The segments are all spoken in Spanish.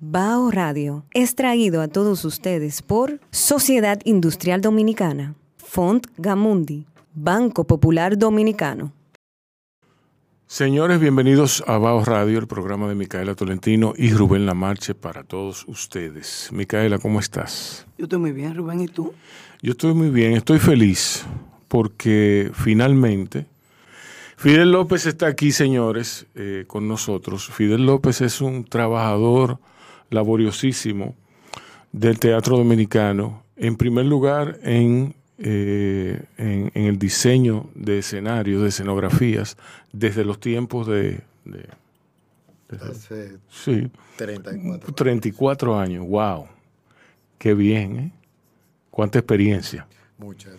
Bao Radio es traído a todos ustedes por Sociedad Industrial Dominicana, Font Gamundi, Banco Popular Dominicano. Señores, bienvenidos a Bao Radio, el programa de Micaela Tolentino y Rubén Lamarche para todos ustedes. Micaela, ¿cómo estás? Yo estoy muy bien, Rubén, ¿y tú? Yo estoy muy bien, estoy feliz porque finalmente Fidel López está aquí, señores, eh, con nosotros. Fidel López es un trabajador laboriosísimo del teatro dominicano. En primer lugar, en, eh, en, el diseño de escenarios, de escenografías, desde los tiempos de... Hace sí, 34. 34 años, wow. Qué bien, ¿eh? Cuánta experiencia. Muchas.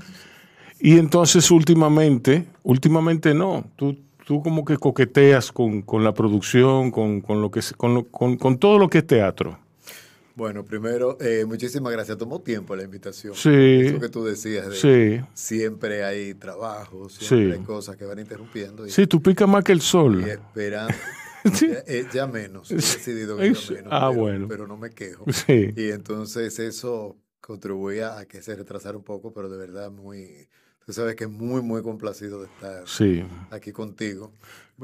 Y entonces últimamente, últimamente no, tú, tú como que coqueteas con, la producción, con, lo que, con, con, todo lo que es teatro. Bueno, primero, eh, muchísimas gracias. Tomó tiempo la invitación. Sí. Eso que tú decías. De sí. Siempre hay trabajo, siempre hay cosas que van interrumpiendo. sí, tú picas más que el sol. Y esperando. Eh, ya, menos. He decidido que menos. Ah, pero, bueno. Pero no me quejo. Sí. Y entonces eso contribuía a que se retrasara un poco, pero de verdad muy Tú sabes que es muy, muy complacido de estar aquí contigo.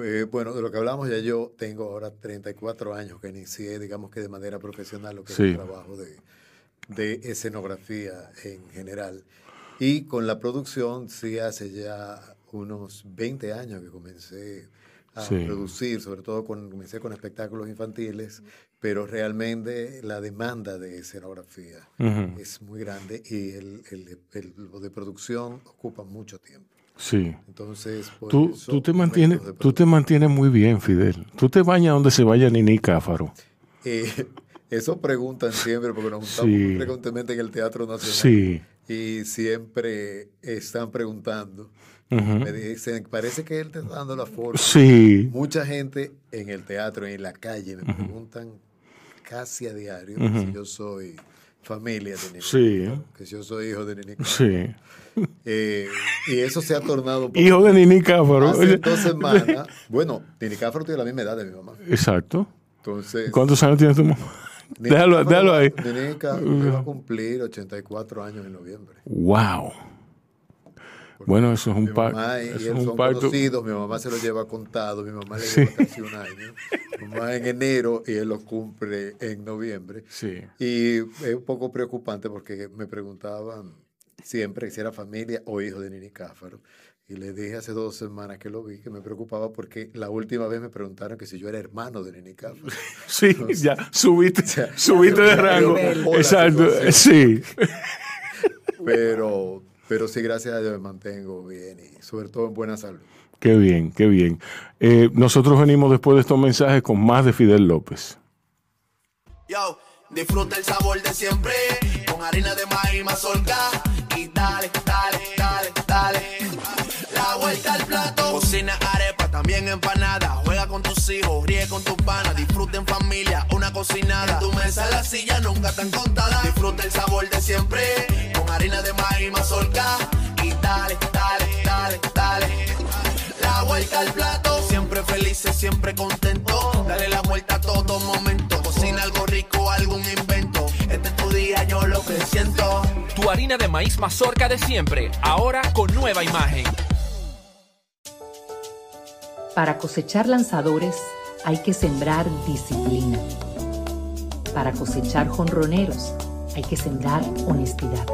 Eh, bueno, de lo que hablamos ya yo tengo ahora 34 años que inicié, digamos que de manera profesional, lo que es el trabajo de, de, escenografía en general. Y con la producción, sí, hace ya unos 20 años que comencé a producir, sobre todo comencé con espectáculos infantiles, pero realmente la demanda de escenografía es muy grande y el, el, lo de producción ocupa mucho tiempo. Sí. Entonces, tú, tú, te mantienes, tú te mantienes muy bien, Fidel. Tú te bañas donde se vaya Nini Cáfaro. Eh, eso preguntan siempre, porque nos juntamos muy frecuentemente en el Teatro Nacional. Sí. Y siempre están preguntando. Me dicen, parece que él te está dando la forma. Sí. Mucha gente en el teatro, en la calle, me preguntan casi a diario si yo soy familia de Nini. Sí. Que si yo soy hijo de Nini. Sí. Eh, y eso se ha tornado. Hijo de Nini Cáfaro. Hace dos semanas. Bueno, Nini Cáfaro tiene la misma edad de mi mamá. Exacto. Entonces. ¿Cuántos años tiene tu mamá? déjalo, déjalo ahí. Nini Cáfaro va a cumplir 84 años en noviembre. ¡Wow! Bueno, eso es un pacto. Mi mamá y él son conocidos, mi mamá se lo lleva contado, mi mamá le lleva casi un año. Mi mamá en enero y él lo cumple en noviembre. Sí. Y es un poco preocupante porque me preguntaban siempre si era familia o hijo de Nini Cáfaro. Y le dije hace dos semanas que lo vi que me preocupaba porque la última vez me preguntaron que si yo era hermano de Nini Cáfaro. Sí, ya subiste, subiste de rango. Exacto, sí. Pero pero sí, gracias a Dios me mantengo bien y sobre todo en buena salud. Qué bien, qué bien. Eh, nosotros venimos después de estos mensajes con más de Fidel López. Yo, disfruta el sabor de siempre, con harina de maíz mazorca y dale, dale, dale, dale. La vuelta al plato, cocina arepa, también empanada. Juega con tus hijos, ríe con tus panas, disfruta en familia, una cocinada. En tu mesa la silla nunca tan contada. Disfruta el sabor de siempre harina de maíz mazorca de siempre, ahora con nueva imagen. Para cosechar lanzadores hay que sembrar disciplina. Para cosechar jonroneros hay que sembrar honestidad.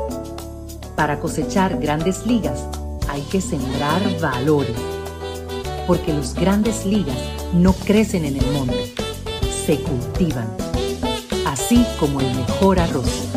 Para cosechar grandes ligas hay que sembrar valores. Porque los grandes ligas no crecen en el monte, se cultivan. Así como el mejor arroz.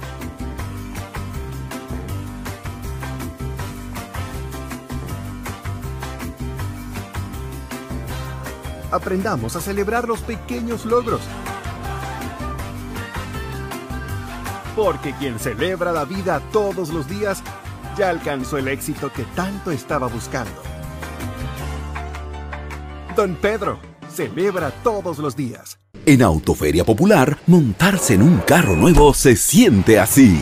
Aprendamos a celebrar los pequeños logros. Porque quien celebra la vida todos los días ya alcanzó el éxito que tanto estaba buscando. Don Pedro celebra todos los días. En Autoferia Popular, montarse en un carro nuevo se siente así.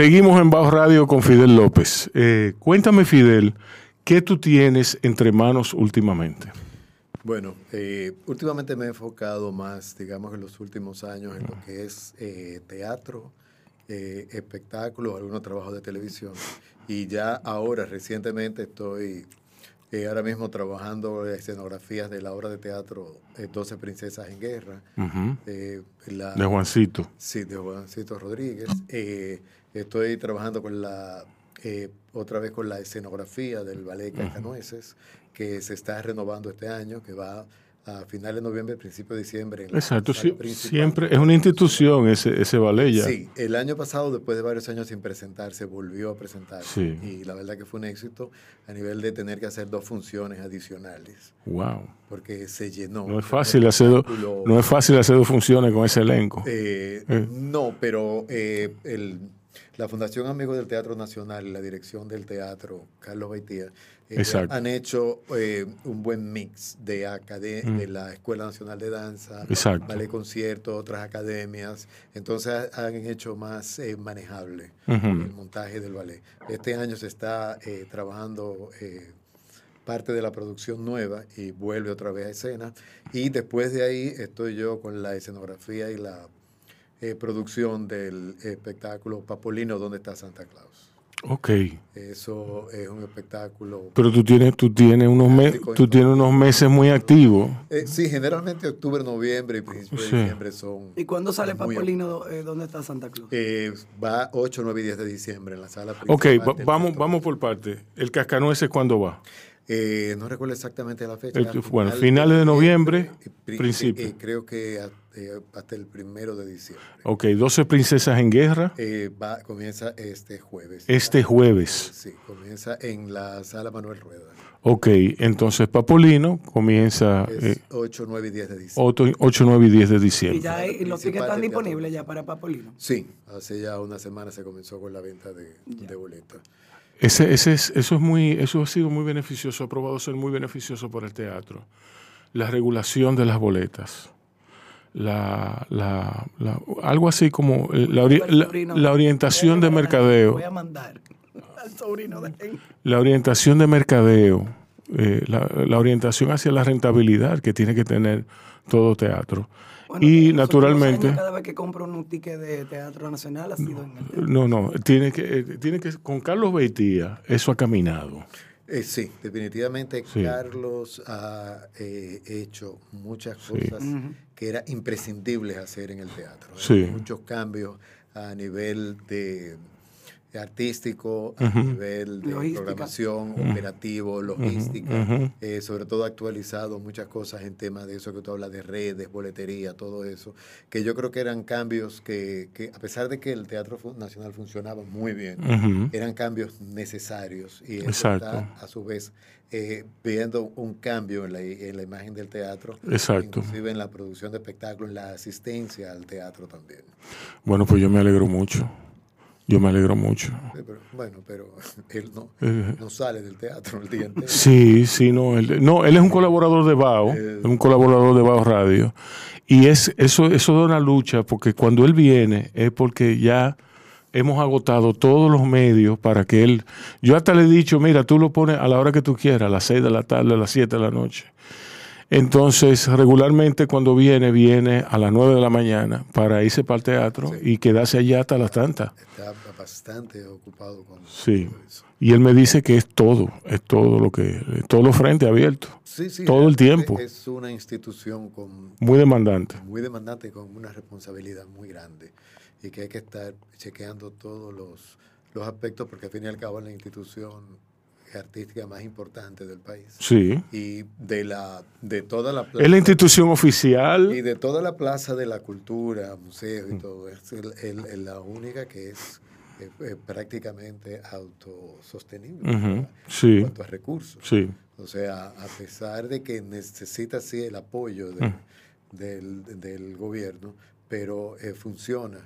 Seguimos en Bao Radio con Fidel López. Eh, cuéntame, Fidel, ¿qué tú tienes entre manos últimamente? Bueno, eh, últimamente me he enfocado más, digamos, en los últimos años en lo que es eh, teatro, eh, espectáculos, algunos trabajos de televisión. Y ya ahora, recientemente, estoy ahora mismo trabajando escenografías de la obra de teatro 12 Princesas en Guerra. de Juancito. Sí, de Juancito Rodríguez. Estoy trabajando con la otra vez con la escenografía del ballet Cascanueces que se está renovando este año, que va a finales de noviembre, principio de diciembre. Exacto, siempre es una institución ese, ese ballet ya. Sí, el año pasado, después de varios años sin presentarse, volvió a presentarse. Y la verdad que fue un éxito a nivel de tener que hacer dos funciones adicionales. Wow. Porque se llenó. No es fácil hacer, dos, no es fácil hacer dos funciones con ese elenco. Eh, eh. No, pero eh, el la Fundación Amigos del Teatro Nacional y la dirección del teatro, Carlos Baitía, eh, han hecho eh, un buen mix de, mm. de la Escuela Nacional de Danza, ballet concierto, otras academias. Entonces han hecho más eh, manejable el montaje del ballet. Este año se está trabajando parte de la producción nueva y vuelve otra vez a escena. Y después de ahí estoy yo con la escenografía y la eh, producción del espectáculo Papolino, ¿Dónde está Santa Claus? Ok. Eso es un espectáculo. Pero tú tienes, tú tienes unos meses, tú tienes unos meses muy activos. Eh, sí, generalmente octubre, noviembre y principio de diciembre son. ¿Y cuándo sale Papolino? Eh, ¿Dónde está Santa Claus? va 8, 9 y 10 de diciembre en la sala principal. Ok, vamos, vamos por parte. ¿El Cascanueces cuándo va? No recuerdo exactamente la fecha. bueno, finales de noviembre, principio. creo que eh, hasta el primero de diciembre. Ok, 12 princesas en guerra. Eh, va, comienza este jueves. Este jueves. Sí, comienza en la sala Manuel Rueda. Ok, entonces Papolino comienza... Es 8, 9 y 10 de diciembre. 8, 9 y 10 de diciembre. ¿Y, ya los tickets están disponibles ya para Papolino? Sí, hace ya una semana se comenzó con la venta de, de boletas. Ese, ese es, eso, es muy, eso ha sido muy beneficioso, ha probado ser muy beneficioso para el teatro. La regulación de las boletas la, la, algo así como la, la, orientación de mercadeo. Voy a mandar al sobrino de La orientación de mercadeo, eh, la, orientación hacia la rentabilidad que tiene que tener todo teatro. Y naturalmente... cada vez que compro un ticket de Teatro Nacional ha sido no, en el No, no, tiene que, eh, tiene que, con Carlos Beitía eso ha caminado. Eh, sí, definitivamente Carlos ha eh, hecho muchas cosas que era imprescindibles hacer en el teatro. Muchos cambios a nivel de artístico, a nivel de programación, operativo, logística, eh, sobre todo actualizado muchas cosas en temas de eso que tú hablas de redes, boletería, todo eso, que yo creo que eran cambios que, que a pesar de que el Teatro Nacional funcionaba muy bien, eran cambios necesarios y eso está a su vez eh, viendo un cambio en la, en la, imagen del teatro, Exacto. inclusive en la producción de espectáculos, en la asistencia al teatro también. Bueno, pues yo me alegro mucho Yo me alegro mucho. bueno, pero él no, no, sale del teatro el día entero. Sí, sí, no. Él, no, él es un colaborador de BAO, es un colaborador de BAO Radio. Y es, eso, eso da una lucha, porque cuando él viene es porque ya hemos agotado todos los medios para que él... Yo hasta le he dicho, mira, tú lo pones a la hora que tú quieras, a las 6 de la tarde, a las 7 de la noche. Entonces, regularmente cuando viene, viene a las 9 de la mañana para irse para el teatro y quedarse allá hasta las tantas. Está bastante ocupado con Sí. Y él me dice que es todo, es todo lo que, todo lo frente abierto. Sí, sí, todo el tiempo. Es una institución con... Muy demandante. Muy demandante con una responsabilidad muy grande y que hay que estar chequeando todos los, los aspectos porque al fin y al cabo la institución artística más importante del país. Sí. Y de la de toda la plaza, Es la institución oficial. Y de toda la plaza de la cultura, museos y todo. Es la única que es prácticamente autosostenible en cuanto a recursos. Sí. O sea, a pesar de que necesita sí el apoyo del, del, gobierno, pero eh, funciona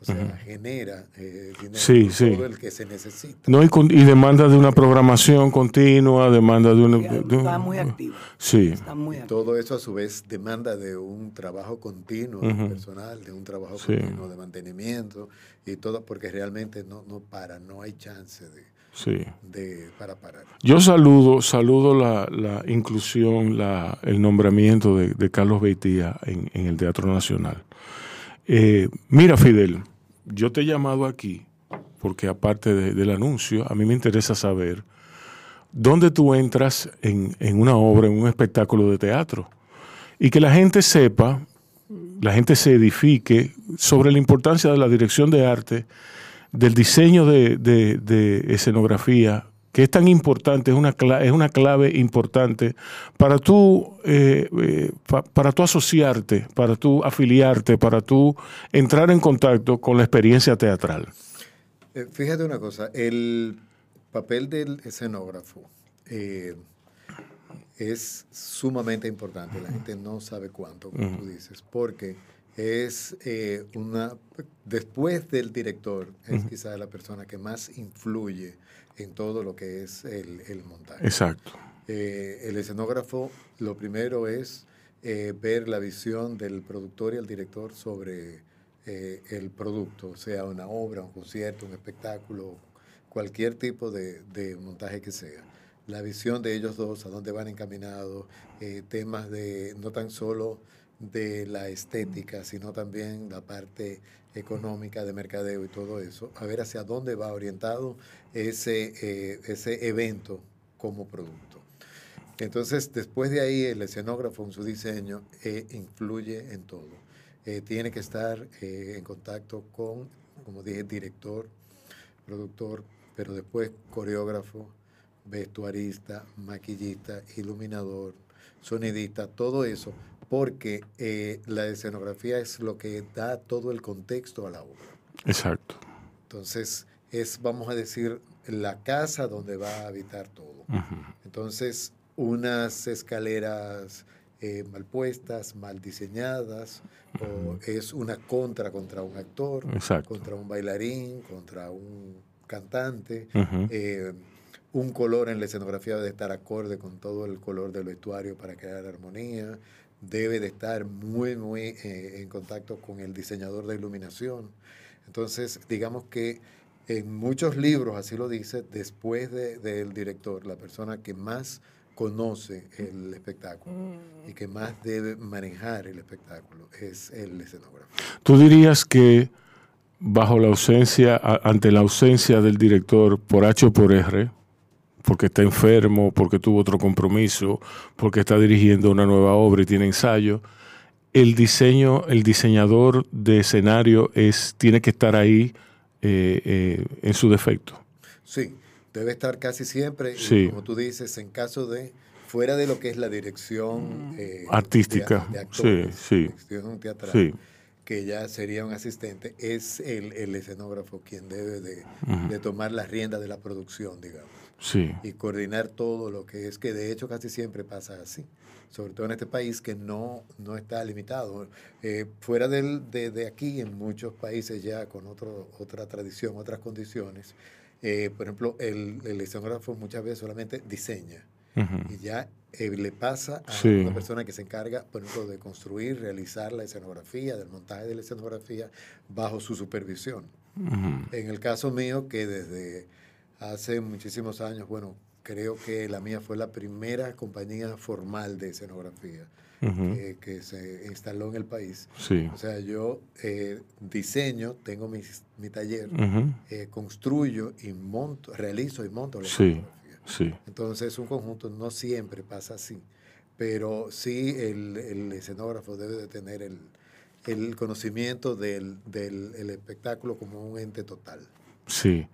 o sea, genera eh, dinero todo el que se necesita. No, y, y, demanda de una programación continua, demanda de una... está muy activo. Sí. Está muy Todo eso a su vez demanda de un trabajo continuo personal, de un trabajo continuo de mantenimiento y todo, porque realmente no, no para, no hay chance de, sí. de para parar. Yo saludo, saludo la, la inclusión, la, el nombramiento de, de Carlos Beitía en, en el Teatro Nacional. Eh, mira, Fidel, yo te he llamado aquí porque aparte del anuncio, a mí me interesa saber dónde tú entras en, una obra, en un espectáculo de teatro. Y que la gente sepa, la gente se edifique sobre la importancia de la dirección de arte, del diseño de escenografía, que es tan importante, es una clave, es una clave importante para tú, eh, eh, para tú asociarte, para tú afiliarte, para tú entrar en contacto con la experiencia teatral. Eh, fíjate una cosa, el papel del escenógrafo es sumamente importante, la gente no sabe cuánto, como tú dices, porque es una, después del director, es quizá la persona que más influye en todo lo que es el, montaje. Exacto. Eh, el escenógrafo, lo primero es eh, ver la visión del productor y el director sobre eh, el producto, sea una obra, un concierto, un espectáculo, cualquier tipo de, de, montaje que sea. La visión de ellos dos, a dónde van encaminados, temas de no tan solo de la estética, sino también la parte económica de mercadeo y todo eso, a ver hacia dónde va orientado ese, eh, ese evento como producto. Entonces, después de ahí, el escenógrafo en su diseño eh, influye en todo. Eh, tiene que estar en contacto con, como dije, director, productor, pero después coreógrafo, vestuarista, maquillista, iluminador, sonidista, todo eso, porque la escenografía es lo que da todo el contexto a la obra. Exacto. Entonces, es, vamos a decir, la casa donde va a habitar todo. Entonces, unas escaleras eh, mal puestas, mal diseñadas, o es una contra contra un actor, contra un bailarín, contra un cantante. Eh, un color en la escenografía debe estar acorde con todo el color del vestuario para crear armonía. Debe de estar muy, muy eh, en contacto con el diseñador de iluminación. Entonces, digamos que en muchos libros, así lo dice, después del director, la persona que más conoce el espectáculo y que más debe manejar el espectáculo es el escenógrafo. ¿Tú dirías que bajo la ausencia, ante la ausencia del director por H o por R, porque está enfermo, porque tuvo otro compromiso, porque está dirigiendo una nueva obra y tiene ensayo, el diseño, el diseñador de escenario es, tiene que estar ahí eh, eh, en su defecto. Sí, debe estar casi siempre, como tú dices, en caso de, fuera de lo que es la dirección eh, artística, sí, sí, teatral, que ya sería un asistente, es el, escenógrafo quien debe de, tomar las riendas de la producción, digamos. Sí. Y coordinar todo lo que es, que de hecho casi siempre pasa así, sobre todo en este país que no, no está limitado. Eh, fuera del, de, de, aquí, en muchos países ya con otro, otra tradición, otras condiciones, eh, por ejemplo, el, el escenógrafo muchas veces solamente diseña y ya eh, le pasa a una persona que se encarga, por ejemplo, de construir, realizar la escenografía, del montaje de la escenografía bajo su supervisión. En el caso mío, que desde hace muchísimos años, bueno, creo que la mía fue la primera compañía formal de escenografía. que, se instaló en el país. O sea, yo eh, diseño, tengo mi, mi taller, eh, construyo y monto, realizo y monto la sí. Sí. Entonces, un conjunto no siempre pasa así, pero sí el, el escenógrafo debe de tener el, el conocimiento del, del el espectáculo como un ente total. Sí.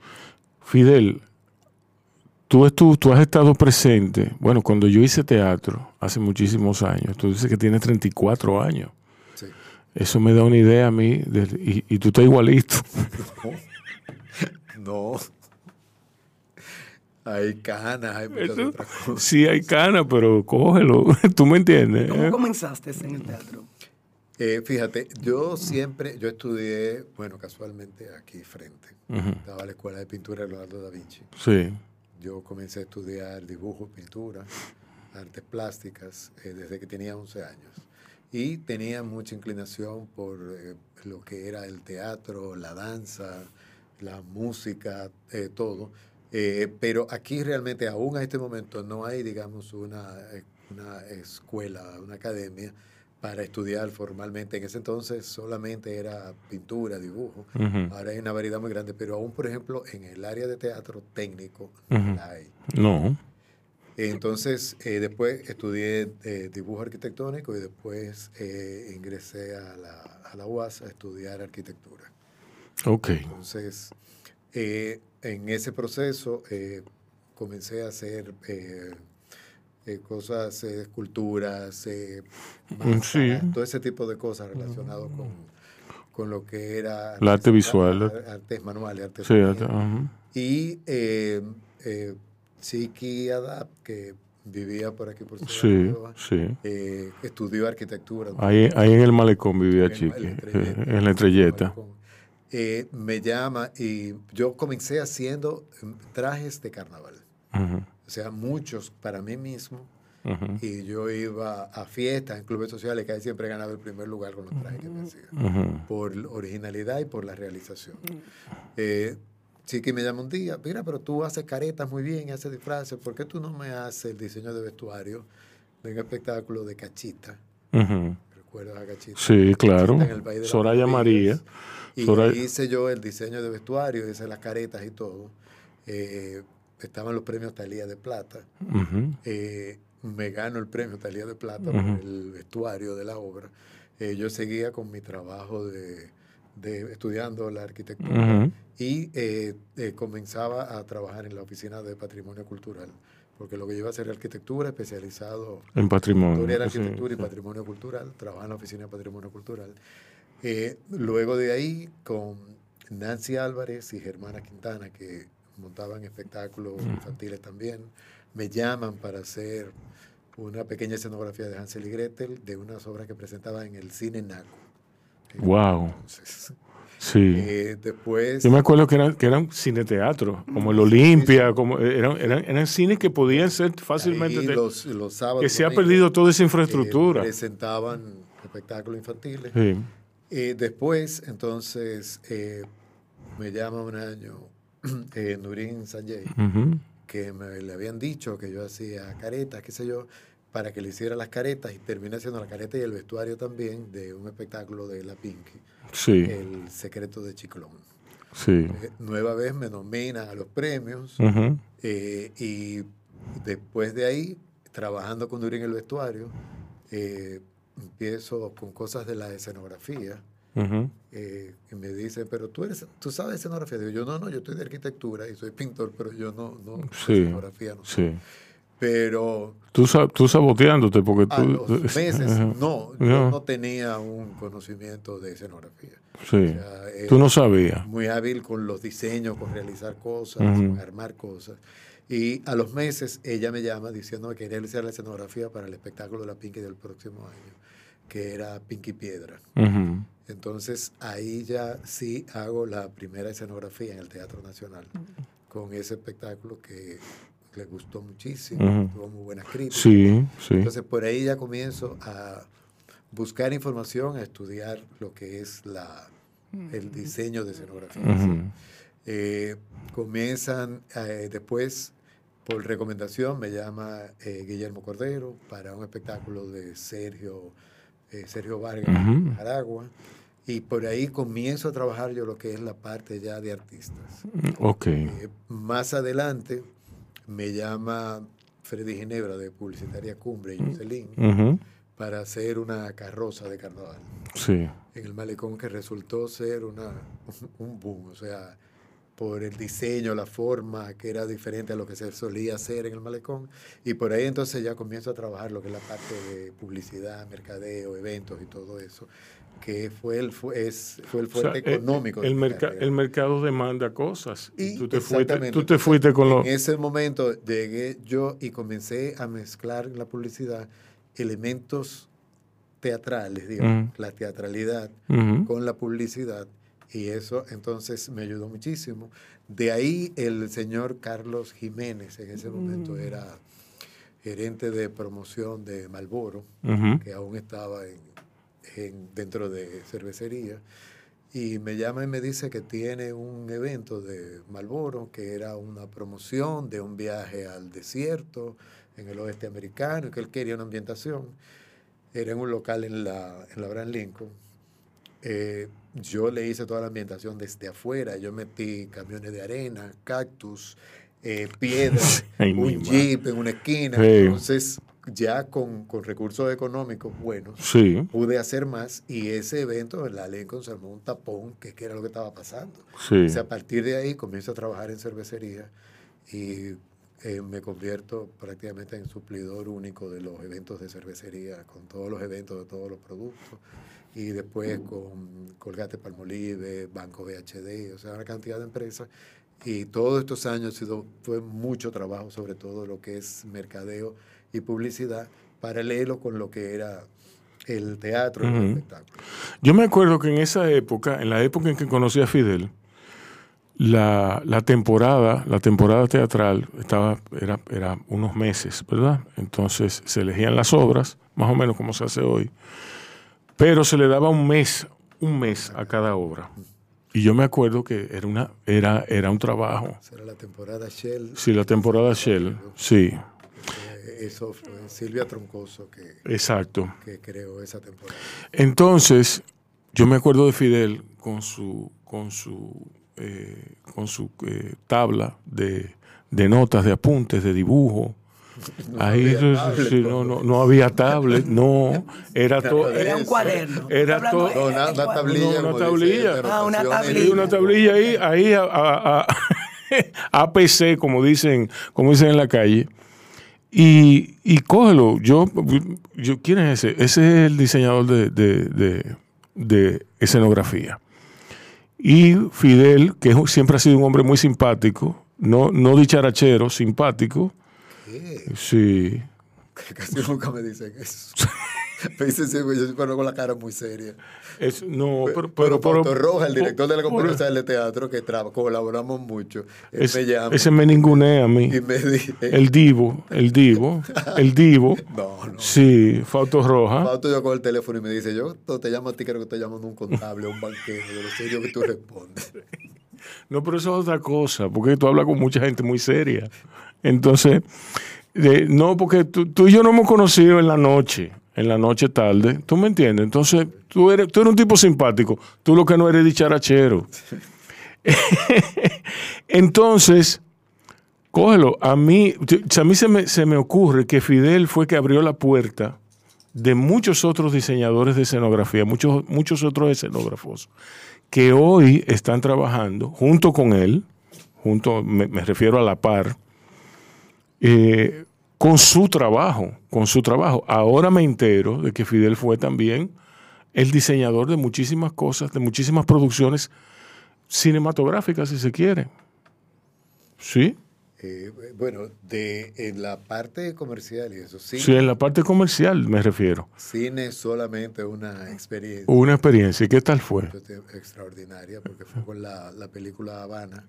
Fidel, tú, tú, tú has estado presente, bueno, cuando yo hice teatro hace muchísimos años, tú dices que tienes 34 años. Sí. Eso me da una idea a mí, de, y, y, tú estás igualito. no. Hay canas, hay muchas otras cosas. Sí, hay canas, pero cógelo. ¿Tú me entiendes? ¿Cómo comenzaste en el teatro? Eh, fíjate, yo siempre, yo estudié, bueno, casualmente aquí frente. Estaba en la Escuela de Pintura de Leonardo da Vinci. Sí. Yo comencé a estudiar dibujo, pintura, artes plásticas eh, desde que tenía 11 años. Y tenía mucha inclinación por eh, lo que era el teatro, la danza, la música, todo. Pero aquí realmente, aún a este momento, no hay, digamos, una, una escuela, una academia para estudiar formalmente. En ese entonces solamente era pintura, dibujo. Ahora hay una variedad muy grande, pero aún, por ejemplo, en el área de teatro técnico no la hay. No. Entonces, eh, después estudié dibujo arquitectónico y después ingresé a la, a la UAS a estudiar arquitectura. Ok. Entonces, eh, en ese proceso eh, comencé a hacer eh, eh, cosas, esculturas, mm, todo ese tipo de cosas relacionadas con, con lo que era... La arte visual. Artes manuales, artes sí, Y Chiqui Adap, que vivía por aquí por sí, sí. estudió arquitectura. Ahí, ahí en el malecón vivía Chiqui, en la estrelleta. Eh, me llama y yo comencé haciendo trajes de carnaval. O sea, muchos para mí mismo. Y yo iba a fiestas, en clubes sociales, que ahí siempre ganaba el primer lugar con los trajes que me hacía. Por originalidad y por la realización. Eh, sí que me llama un día, mira, pero tú haces caretas muy bien, haces disfraces, ¿por qué tú no me haces el diseño de vestuario de un espectáculo de cachita? ¿Recuerdas a cachita? Sí, claro. Soraya María. Y hice yo el diseño de vestuario, hice las caretas y todo. Eh, estaban los premios Talía de Plata. Eh, me gano el premio Talía de Plata por el vestuario de la obra. Eh, yo seguía con mi trabajo de, de estudiando la arquitectura y comenzaba a trabajar en la oficina de patrimonio cultural porque lo que yo iba a hacer era arquitectura especializado en patrimonio. Era arquitectura y patrimonio cultural, trabajaba en la oficina de patrimonio cultural. Eh, luego de ahí, con Nancy Álvarez y Germana Quintana, que montaban espectáculos infantiles también, me llaman para hacer una pequeña escenografía de Hansel y Gretel de unas obras que presentaban en el cine Naco. ¡Wow! sí. Eh, después. Yo me acuerdo que eran, que eran cine teatro, como el Olimpia, como eran, eran, eran, cines que podían ser fácilmente. los, los sábados, que se ha perdido toda esa infraestructura. Eh, presentaban espectáculos infantiles. Sí. Eh, después, entonces, eh, me llama un año eh, Nurin Sanjay, que me, le habían dicho que yo hacía caretas, qué sé yo, para que le hiciera las caretas y terminé haciendo la careta y el vestuario también de un espectáculo de La Pinky, sí. El secreto de Chiclón. Sí. Eh, nueva vez me nominan a los premios y después de ahí, trabajando con Nurin el vestuario, empiezo con cosas de la escenografía. Eh, y me dicen, pero tú eres, tú sabes escenografía. Digo, yo no, no, yo estoy de arquitectura y soy pintor, pero yo no, no, escenografía no sí. Pero... Tú, tú saboteándote porque tú... A los meses, no, yo no tenía un conocimiento de escenografía. Sí, tú no sabías. Muy hábil con los diseños, con realizar cosas, con armar cosas. Y a los meses ella me llama diciendo que quería realizar la escenografía para el espectáculo de la Pinky del próximo año, que era Pinky Piedra. Entonces ahí ya sí hago la primera escenografía en el Teatro Nacional con ese espectáculo que le gustó muchísimo, tuvo muy buenas críticas. Sí, sí. Entonces por ahí ya comienzo a buscar información, a estudiar lo que es la, el diseño de escenografía. Eh, comienzan eh, después, por recomendación, me llama eh, Guillermo Cordero para un espectáculo de Sergio, Sergio Vargas, uh Aragua. Y por ahí comienzo a trabajar yo lo que es la parte ya de artistas. Ok. más adelante me llama Freddy Ginebra de Publicitaria Cumbre y Jocelyn para hacer una carroza de carnaval. Sí. En el malecón que resultó ser una, un boom, o sea, por el diseño, la forma, que era diferente a lo que se solía hacer en el malecón. Y por ahí entonces ya comienzo a trabajar lo que es la parte de publicidad, mercadeo, eventos y todo eso, que fue el, fue, es, fue el fuerte eh, económico. El, el mercado demanda cosas. Y tú te, fuiste, tú te fuiste con lo... En ese momento llegué yo y comencé a mezclar en la publicidad elementos teatrales, digamos, la teatralidad con la publicidad. Y eso entonces me ayudó muchísimo. De ahí el señor Carlos Jiménez, en ese momento mm. era gerente de promoción de Malboro, que aún estaba en, dentro de cervecería. Y me llama y me dice que tiene un evento de Malboro, que era una promoción de un viaje al desierto, en el oeste americano, que él quería una ambientación. Era en un local en la, en la Abraham Lincoln. Eh, yo le hice toda la ambientación desde afuera. Yo metí camiones de arena, cactus, eh, piedras, un jeep en una esquina. Entonces, ya con, con, recursos económicos buenos, pude hacer más y ese evento en la Lincoln se armó un tapón, que, era lo que estaba pasando. O sea, a partir de ahí comienzo a trabajar en cervecería y eh, me convierto prácticamente en suplidor único de los eventos de cervecería, con todos los eventos de todos los productos. Y después con Colgate Palmolive, Banco VHD, o sea, una cantidad de empresas. Y todos estos años ha sido, fue mucho trabajo, sobre todo lo que es mercadeo y publicidad, paralelo con lo que era el teatro y el espectáculo. Yo me acuerdo que en esa época, en la época en que conocí a Fidel, la, la, temporada, la temporada teatral estaba, era, era unos meses, ¿verdad? Entonces se elegían las obras, más o menos como se hace hoy, pero se le daba un mes, un mes a cada obra. Y yo me acuerdo que era una, era, era un trabajo. Era la temporada Shell. Sí, la temporada Shell, sí. Eso fue Silvia Troncoso que, Exacto. que creó esa temporada. Entonces, yo me acuerdo de Fidel con su, con su eh, con su eh, tabla de, notas, de apuntes, de dibujo. No Ahí había no, no, no, había tablet, no, era todo. Era un cuaderno. Era todo. una, tablilla. una tablilla. Ah, una tablilla. Una tablilla ahí, ahí a, a, APC, como dicen, como dicen en la calle. Y, y cógelo. Yo, yo, ¿Quién es ese? Ese es el diseñador de, de, de, de escenografía. Y Fidel, que siempre ha sido un hombre muy simpático, no, no dicharachero, simpático. ¿Qué? Sí. Casi nunca me dicen eso. me dicen siempre, yo siempre con la cara muy seria. Es, no, pero, pero, pero, Roja, el director de la compañía de teatro, que colaboramos mucho, él me llama. Ese me ningunea a mí. Y me dice, el divo, el divo, el divo. no, no. Sí, Fausto Roja. Fausto yo con el teléfono y me dice, yo te llamo a ti, creo que te llamo un contable, un banquero, de lo serio que tú respondes. No, pero eso es otra cosa, porque tú hablas con mucha gente muy seria. Entonces, no, porque tú y yo no hemos conocido en la noche en la noche tarde. ¿Tú me entiendes? Entonces, tú eres, tú eres un tipo simpático. Tú lo que no eres dicharachero. Entonces, cógelo. A mí, a mí se me, se me ocurre que Fidel fue que abrió la puerta de muchos otros diseñadores de escenografía, muchos, muchos otros escenógrafos, que hoy están trabajando junto con él, junto, me, refiero a la par, eh, con su trabajo, con su trabajo. Ahora me entero de que Fidel fue también el diseñador de muchísimas cosas, de muchísimas producciones cinematográficas, si se quiere. ¿Sí? Eh, bueno, de en la parte comercial y eso. sí, en la parte comercial me refiero. Cine solamente una experiencia. Una experiencia. ¿Y qué tal fue? Extraordinaria, porque fue con la, la película Habana.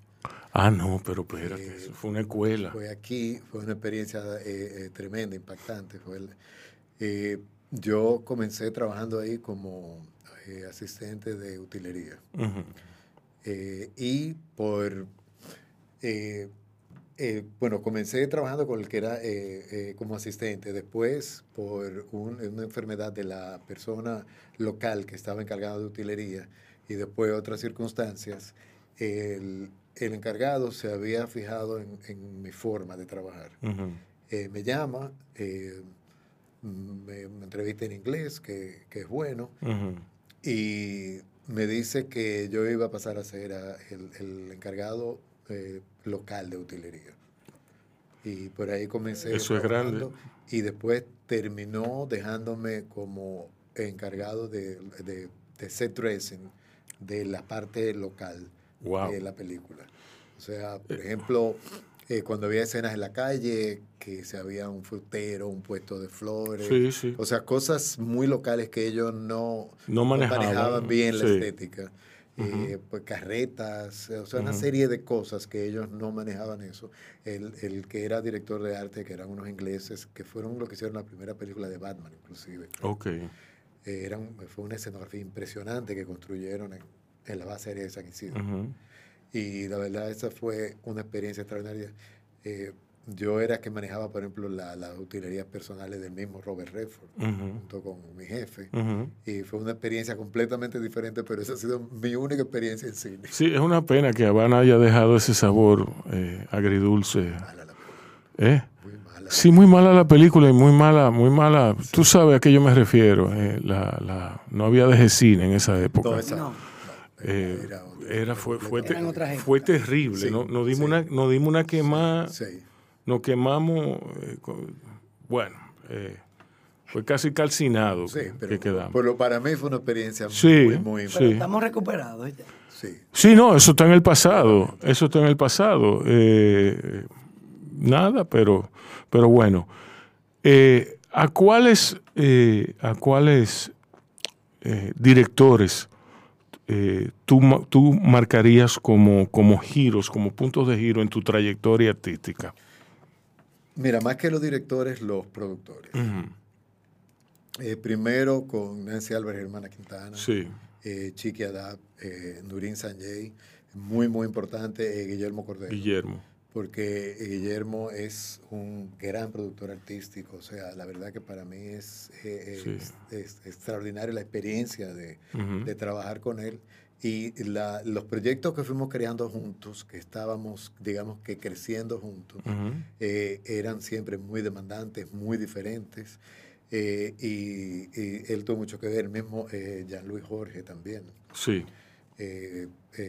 Ah, no, pero espérate, eh, fue una escuela. Fue aquí, fue una experiencia eh, tremenda, impactante. Fue yo comencé trabajando ahí como asistente de utilería. y por eh, bueno, comencé trabajando con el que era eh, eh, como asistente. Después, por una enfermedad de la persona local que estaba encargado de utilería y después otras circunstancias, el, encargado se había fijado en, mi forma de trabajar. me llama, me, entrevista en inglés, que, es bueno, y me dice que yo iba a pasar a ser el, el encargado eh, local de utilería. Y por ahí comencé. Eso es grande. Y después terminó dejándome como encargado de, de, set dressing de la parte local de la película. O sea, por ejemplo, eh, cuando había escenas en la calle, que se había un frutero, un puesto de flores. O sea, cosas muy locales que ellos no, no manejaban, bien la estética. Eh, pues carretas, o sea, una serie de cosas que ellos no manejaban eso. El, el, que era director de arte, que eran unos ingleses, que fueron los que hicieron la primera película de Batman, inclusive. Ok. Eh, eran, fue una escenografía impresionante que construyeron en, en la base aérea de San Isidro. Y la verdad, esa fue una experiencia extraordinaria. Eh, yo era que manejaba, por ejemplo, las utilerías personales del mismo Robert Redford, junto con mi jefe. Y fue una experiencia completamente diferente, pero esa ha sido mi única experiencia en cine. Sí, es una pena que Habana haya dejado ese sabor eh, agridulce. ¿Eh? Muy mala. Sí, muy mala la película y muy mala, muy mala. Tú sabes a qué yo me refiero. Eh, la, la, no había de cine en esa época. No, eh, era, fue, fue, fue terrible. no, nos, dimos una, nos dimos una quemada. Sí nos quemamos, eh, bueno, eh, fue casi calcinado que, quedamos. Pero para mí fue una experiencia muy, muy... Pero estamos recuperados ya. Sí. sí, no, eso está en el pasado, eso está en el pasado. Eh, nada, pero, pero bueno. ¿A cuáles, a cuáles directores tú, tú marcarías como, como giros, como puntos de giro en tu trayectoria artística? Mira, más que los directores, los productores. Eh, primero con Nancy Álvarez, hermana Quintana. Sí. Eh, Chiqui Adab, eh, Nurin Sanjay. Muy, muy importante, Guillermo Cordero. Guillermo. Porque Guillermo es un gran productor artístico. O sea, la verdad que para mí es, extraordinaria la experiencia de, de trabajar con él. Y los proyectos que fuimos creando juntos, que estábamos, digamos que creciendo juntos, eh, eran siempre muy demandantes, muy diferentes. Eh, y, él tuvo mucho que ver, mismo eh, Jean-Louis Jorge también. Sí.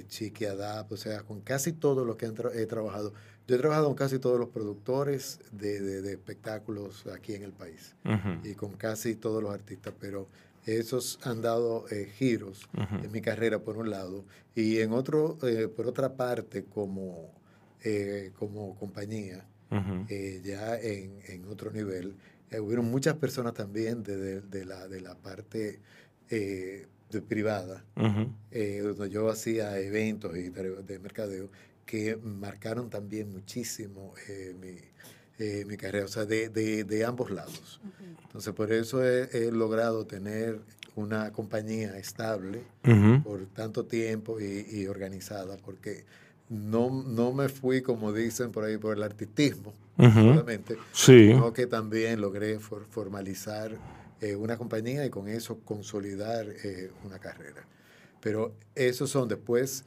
Chiqui Adap, o sea, con casi todos los que he trabajado. Yo he trabajado con casi todos los productores de, de, espectáculos aquí en el país y con casi todos los artistas, pero esos han dado eh, giros en mi carrera por un lado y en otro, eh, por otra parte como, eh, como compañía, ya en, otro nivel, hubieron muchas personas también de, de, la, de la parte privada, donde yo hacía eventos y de mercadeo que marcaron también muchísimo mi eh, mi carrera, o sea, de, de, ambos lados. Entonces, por eso he, logrado tener una compañía estable por tanto tiempo y, organizada, porque no, no me fui, como dicen por ahí, por el artistismo, solamente, sino que también logré formalizar eh, una compañía y con eso consolidar eh, una carrera. Pero esos son después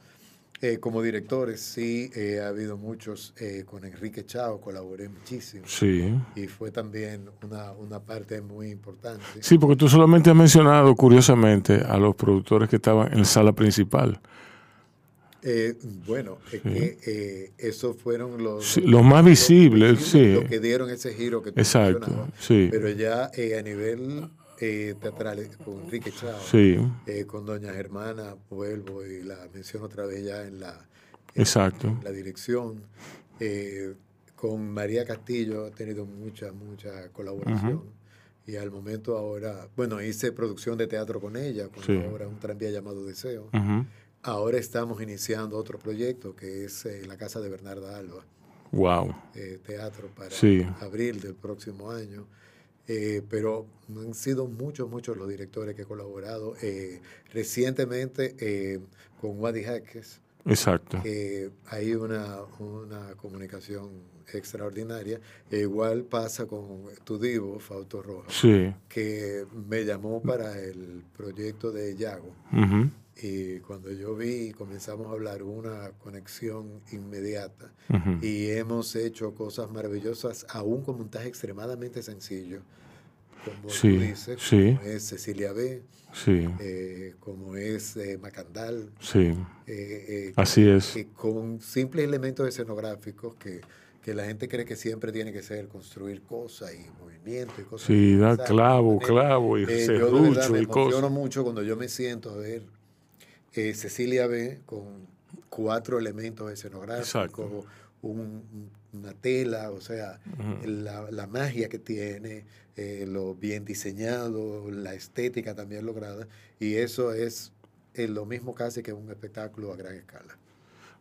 eh, como directores, sí, eh, ha habido muchos. Eh, con Enrique Chao colaboré muchísimo. Sí. Y fue también una, una, parte muy importante. Sí, porque tú solamente has mencionado, curiosamente, a los productores que estaban en la sala principal. bueno, es que esos fueron los, los más visibles, sí. Los que dieron ese giro que tú Exacto, sí. Pero ya a nivel eh, teatrales con Enrique Chao, eh, con Doña Germana, vuelvo y la menciono otra vez ya en la, Exacto. la dirección, eh, con María Castillo he tenido mucha, mucha colaboración. Y al momento ahora, bueno, hice producción de teatro con ella, con ahora un tranvía llamado Deseo. Ahora estamos iniciando otro proyecto que es eh, la casa de Bernarda Alba. Wow. Eh, teatro para abril del próximo año. Eh, pero han sido muchos, muchos los directores que he colaborado. recientemente con Wadi Jaques. Exacto. hay una, una comunicación extraordinaria. E igual pasa con tu divo, Fausto Rojas, que me llamó para el proyecto de Yago. Y cuando yo vi, comenzamos a hablar, una conexión inmediata. Y hemos hecho cosas maravillosas, aún con montaje extremadamente sencillo. Como tú dices, como es Cecilia B., eh, como es eh, Macandal. Sí. Eh, Así es. con simples elementos escenográficos que, que, la gente cree que siempre tiene que ser construir cosas y movimiento y cosas. Sí, da clavo, clavo y eh, Yo de verdad me emociono mucho cuando yo me siento a ver eh, Cecilia B con cuatro elementos escenográficos, una tela, o sea, la, magia que tiene, eh, lo bien diseñado, la estética también lograda, y eso es eh, lo mismo casi que un espectáculo a gran escala.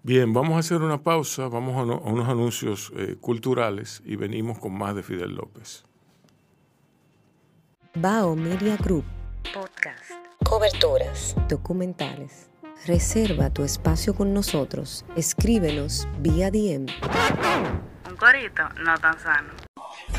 Bien, vamos a hacer una pausa, vamos a, unos anuncios culturales y venimos con más de Fidel López. Bao Media Group. Podcast coberturas, documentales. Reserva tu espacio con nosotros. Escríbenos vía DM. Un corito no tan sano.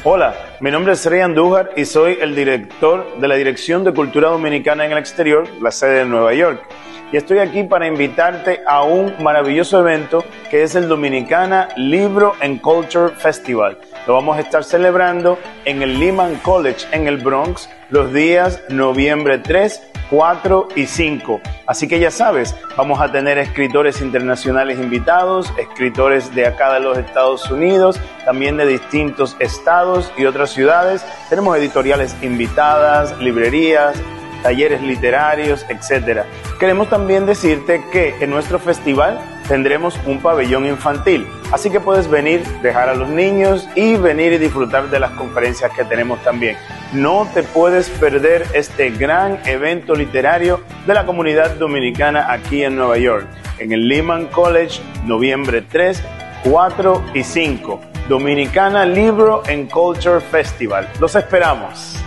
Hola, mi nombre es Rey Andújar y soy el director de la Dirección de Cultura Dominicana en el Exterior, la sede de Nueva York. Y estoy aquí para invitarte a un maravilloso evento que es el Dominicana Libro and Culture Festival. Lo vamos a estar celebrando en el Lehman College en el Bronx los días noviembre 3 4 y 5. Así que ya sabes, vamos a tener escritores internacionales invitados, escritores de acá de los Estados Unidos, también de distintos estados y otras ciudades. Tenemos editoriales invitadas, librerías, talleres literarios, etc. Queremos también decirte que en nuestro festival tendremos un pabellón infantil, así que puedes venir, dejar a los niños y venir y disfrutar de las conferencias que tenemos también. No te puedes perder este gran evento literario de la comunidad dominicana aquí en Nueva York, en el Lehman College, noviembre 3, 4 y 5. Dominicana Libro and Culture Festival. Los esperamos.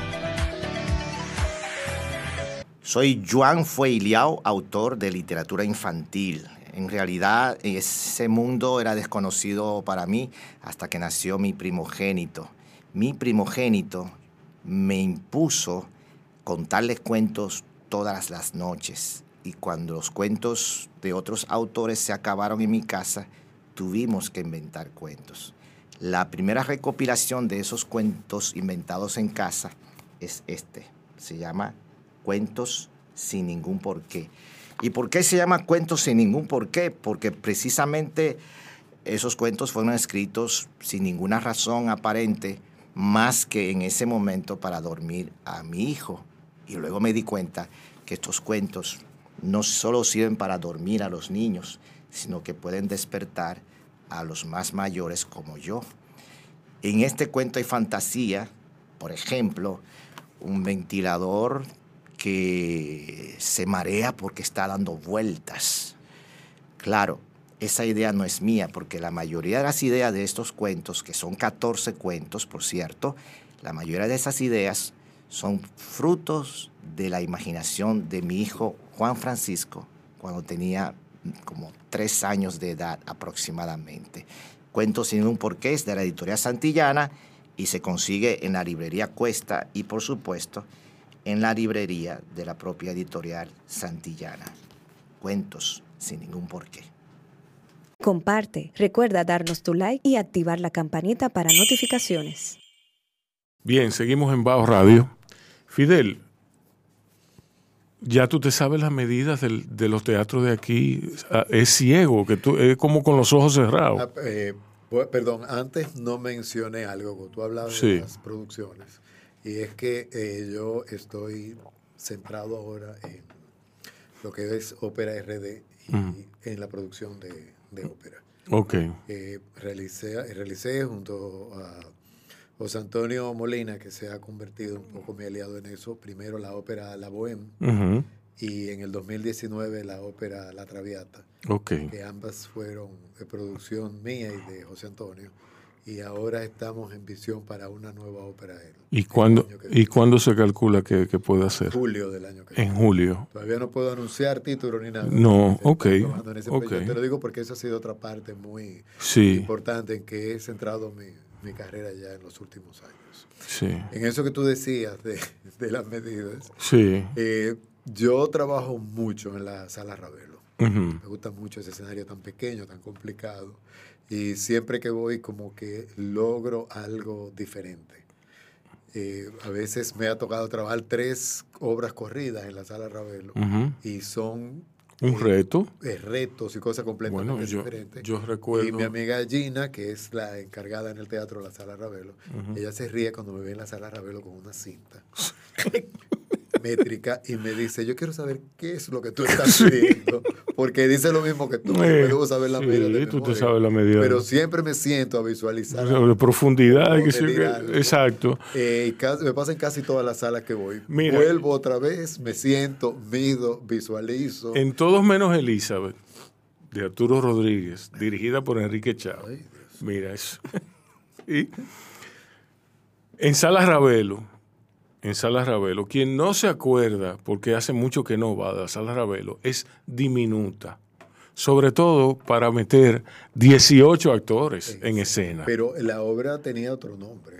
Soy Juan Fueiliao, autor de literatura infantil. En realidad, ese mundo era desconocido para mí hasta que nació mi primogénito. Mi primogénito me impuso contarles cuentos todas las noches. Y cuando los cuentos de otros autores se acabaron en mi casa, tuvimos que inventar cuentos. La primera recopilación de esos cuentos inventados en casa es este. Se llama cuentos sin ningún porqué. ¿Y por qué se llama cuentos sin ningún porqué? Porque precisamente esos cuentos fueron escritos sin ninguna razón aparente, más que en ese momento para dormir a mi hijo. Y luego me di cuenta que estos cuentos no solo sirven para dormir a los niños, sino que pueden despertar a los más mayores como yo. En este cuento hay fantasía, por ejemplo, un ventilador que se marea porque está dando vueltas. Claro, esa idea no es mía, porque la mayoría de las ideas de estos cuentos, que son 14 cuentos, por cierto, la mayoría de esas ideas son frutos de la imaginación de mi hijo Juan Francisco cuando tenía como tres años de edad aproximadamente. Cuentos sin un porqué es de la editorial Santillana y se consigue en la librería Cuesta y por supuesto en la librería de la propia editorial Santillana. Cuentos sin ningún porqué. Comparte, recuerda darnos tu like y activar la campanita para notificaciones. Bien, seguimos en Bajo Radio. Fidel, ya tú te sabes las medidas de los teatros de aquí. Ah, es ciego, que tú, es como con los ojos cerrados. Ah, eh, perdón, antes no mencioné algo, tú hablabas de las producciones. Y es que eh, yo estoy centrado ahora en lo que es Ópera RD y en la producción de, ópera. Ok. Eh, realicé, realicé junto a José Antonio Molina, que se ha convertido un poco mi aliado en eso, primero la ópera La Bohème y en el 2019 la ópera La Traviata, okay. que ambas fueron de producción mía y de José Antonio. Y ahora estamos en visión para una nueva ópera. ¿Y cuándo, ¿y cuándo se calcula que, que puede hacer? Julio del año que viene. En julio. Todavía no puedo anunciar título ni nada. No, ok. okay. Te lo digo porque esa ha sido otra parte muy importante en que he centrado mi, mi carrera ya en los últimos años. Sí. En eso que tú decías de, de las medidas. Sí. Eh, yo trabajo mucho en la sala Ravelo. Me gusta mucho ese escenario tan pequeño, tan complicado. Y siempre que voy como que logro algo diferente. Eh, a veces me ha tocado trabajar tres obras corridas en la sala Ravelo y son un eh, reto. Eh, retos y cosas completamente bueno, yo, diferentes. Yo recuerdo. Y mi amiga Gina, que es la encargada en el teatro de la Sala Ravelo, ella se ríe cuando me ve en la Sala Ravelo con una cinta. métrica y me dice, yo quiero saber qué es lo que tú estás pidiendo, porque dice lo mismo que tú, eh, debo saber la medida. tú te sabes la medida. Pero siempre me siento a visualizar. De profundidad, que exacto. Eh, me pasa en casi todas las salas que voy. Vuelvo otra vez, me siento, mido, visualizo. En todos menos Elizabeth, de Arturo Rodríguez, dirigida por Enrique Chávez. Mira eso. y en Salas Ravelo, en Sala Ravelo. Quien no se acuerda, porque hace mucho que no va a Sala Ravelo, es diminuta. Sobre todo para meter 18 actores en escena. Pero la obra tenía otro nombre.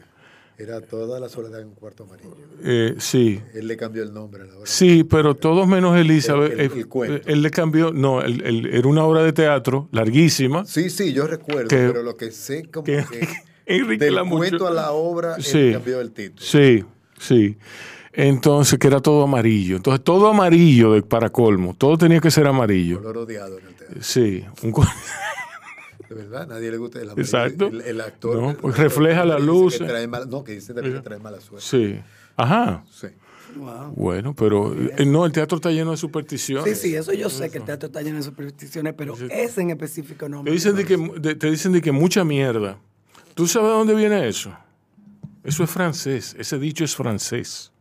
Era toda la soledad en un cuarto amarillo. Eh, sí. Él le cambió el nombre a la obra. Sí, pero todos menos Elizabeth. El, eh, Él le cambió, no, era una obra de teatro larguísima. Sí, sí, yo recuerdo, pero lo que sé como que, Enrique del cuento a la obra, sí, él cambió el título. Sí, Sí. Entonces, que era todo amarillo. Entonces, todo amarillo de, para colmo. Todo tenía que ser amarillo. Color odiado en el teatro. Sí. de verdad, nadie le gusta el amarillo. Exacto. El, actor. No, pues refleja la luz. no, que dice que trae mala suerte. Sí. Ajá. Sí. Bueno, pero eh, no, el teatro está lleno de supersticiones. Sí, sí, eso yo sé que el teatro está lleno de supersticiones, pero ese en específico no. Te dicen, de que, te dicen de que mucha mierda. ¿Tú sabes de dónde viene eso? Eso es francés, ese dicho es francés.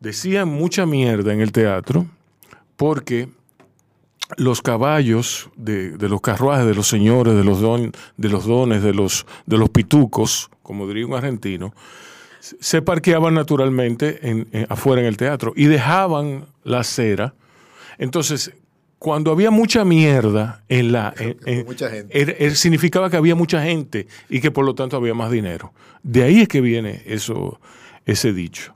Decían mucha mierda en el teatro porque los caballos de, los carruajes de los señores, de los, de los dones, de los, de los pitucos, como diría un argentino, se parqueaban naturalmente afuera en el teatro y dejaban la acera. Entonces, cuando había mucha mierda en la... significaba que había mucha gente y que por lo tanto había más dinero. De ahí es que viene eso, ese dicho.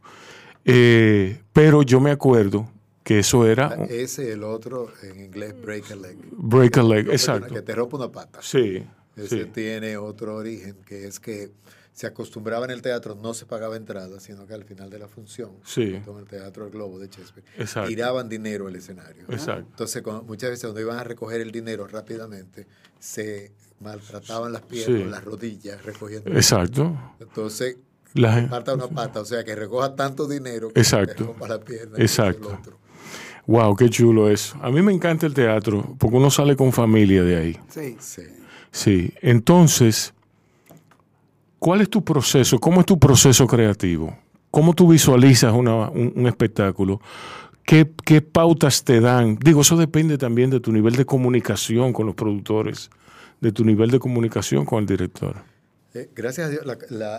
Eh, pero yo me acuerdo que eso era... Ah, ese, el otro, en inglés, break a leg. Break a leg, exacto. Que te rompa una pata. Sí. Ese tiene otro origen, que es que se acostumbraba en el teatro, no se pagaba entrada, sino que al final de la función, sí. en el Teatro El Globo de Shakespeare, tiraban dinero al escenario. Exacto. Entonces, muchas veces cuando iban a recoger el dinero rápidamente, se maltrataban las piernas, las rodillas, recogiendo. Exacto. Entonces, la... parta una pata, o sea, que recoja tanto dinero que Exacto. rompa la pierna. Exacto. Wow, qué chulo eso. A mí me encanta el teatro porque uno sale con familia de ahí. Sí. Sí. Sí. Entonces, ¿Cuál es tu proceso? ¿Cómo es tu proceso creativo? ¿Cómo tú visualizas un, espectáculo? ¿Qué, pautas te dan? Digo, eso depende también de tu nivel de comunicación con los productores, de tu nivel de comunicación con el director. Eh, gracias a Dios,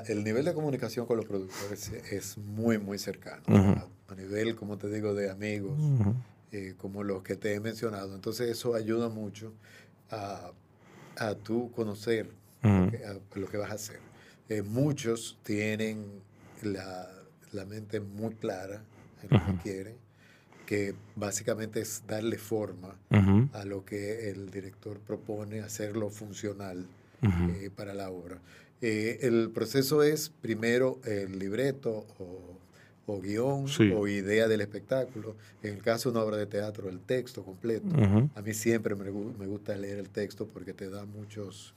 el nivel de comunicación con los productores es muy, muy cercano. a, nivel, como te digo, de amigos, eh, como los que te he mencionado. Entonces, eso ayuda mucho a, a tú conocer lo que vas a hacer. Eh, muchos tienen la, mente muy clara en lo que quieren, que básicamente es darle forma a lo que el director propone, hacerlo funcional eh, para la obra. Eh, el proceso es primero el libreto o, guion o idea del espectáculo. En el caso de una obra de teatro, el texto completo. A mí siempre me, me, gusta leer el texto porque te da muchos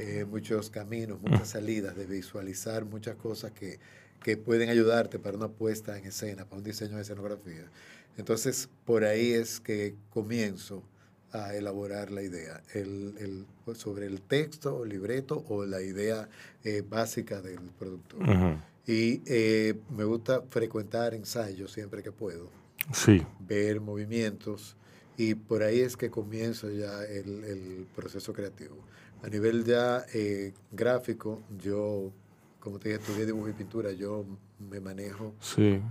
eh, muchos caminos, muchas salidas de visualizar muchas cosas que, que pueden ayudarte para una puesta en escena, para un diseño de escenografía. Entonces, por ahí es que comienzo a elaborar la idea, el, pues, sobre el texto, el libreto o la idea eh, básica del productor. Y eh, me gusta frecuentar ensayos siempre que puedo. Sí. Ver movimientos y por ahí es que comienzo ya el, proceso creativo. A nivel ya eh, gráfico, yo, como te dije, estudié dibujo y pintura, yo me manejo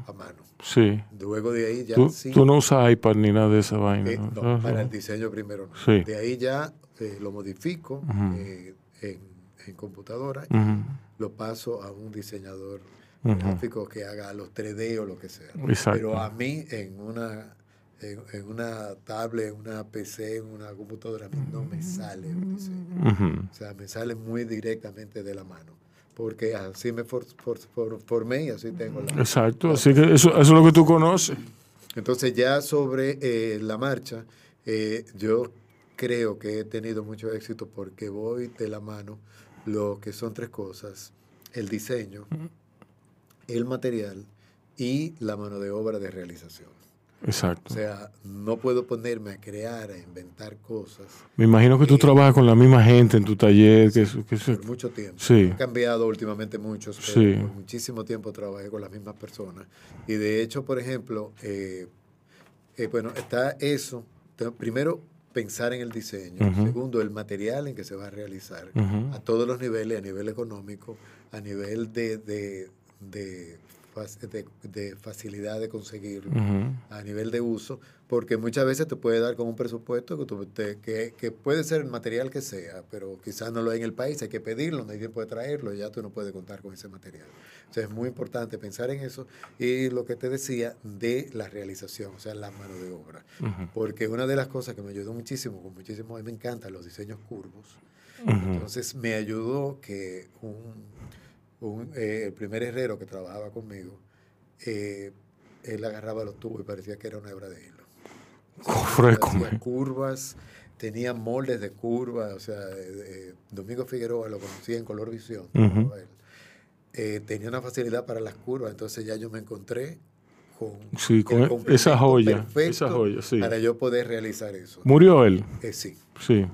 a mano. Sí. Luego de ahí ya... ¿Tú, tú no usas iPad ni nada de esa vaina. Eh, ¿no? para el diseño primero no. De ahí ya eh, lo modifico en, en, computadora y lo paso a un diseñador gráfico que haga los 3D o lo que sea. Pero a mí en una en, una tablet, en una PC, en una computadora, a mí no me sale O sea, me sale muy directamente de la mano. Porque así me formé y así tengo la. Exacto, así que eso, es lo que tú conoces. Entonces, ya sobre eh, la marcha, eh, yo creo que he tenido mucho éxito porque voy de la mano lo que son tres cosas: el diseño, el material y la mano de obra de realización. Exacto. O sea, no puedo ponerme a crear, a inventar cosas. Me imagino que tú trabajas con la misma gente en tu taller. Que, por mucho tiempo. Sí. He cambiado últimamente mucho, pero por muchísimo tiempo trabajé con las mismas personas. Y de hecho, por ejemplo, eh, eh, bueno, está eso. Primero, pensar en el diseño. Segundo, el material en que se va a realizar. A todos los niveles, a nivel económico, a nivel de, de, de de, facilidad de conseguir a nivel de uso, porque muchas veces te puede dar con un presupuesto que, que, puede ser el material que sea, pero quizás no lo hay en el país, hay que pedirlo, nadie puede traerlo, y ya tú no puedes contar con ese material. O sea, es muy importante pensar en eso y lo que te decía de la realización, o sea, la mano de obra. Porque una de las cosas que me ayudó muchísimo, con muchísimo, a mí me encantan los diseños curvos. Entonces me ayudó que un, eh, el primer herrero que trabajaba conmigo, eh, él agarraba los tubos y parecía que era una hebra de hilo. O curvas, tenía moldes de curvas, o sea, Domingo Figueroa lo conocía en Color Visión. Eh, tenía una facilidad para las curvas, entonces ya yo me encontré con, esa joya, esa joya para yo poder realizar eso. ¿Murió él? sí. sí.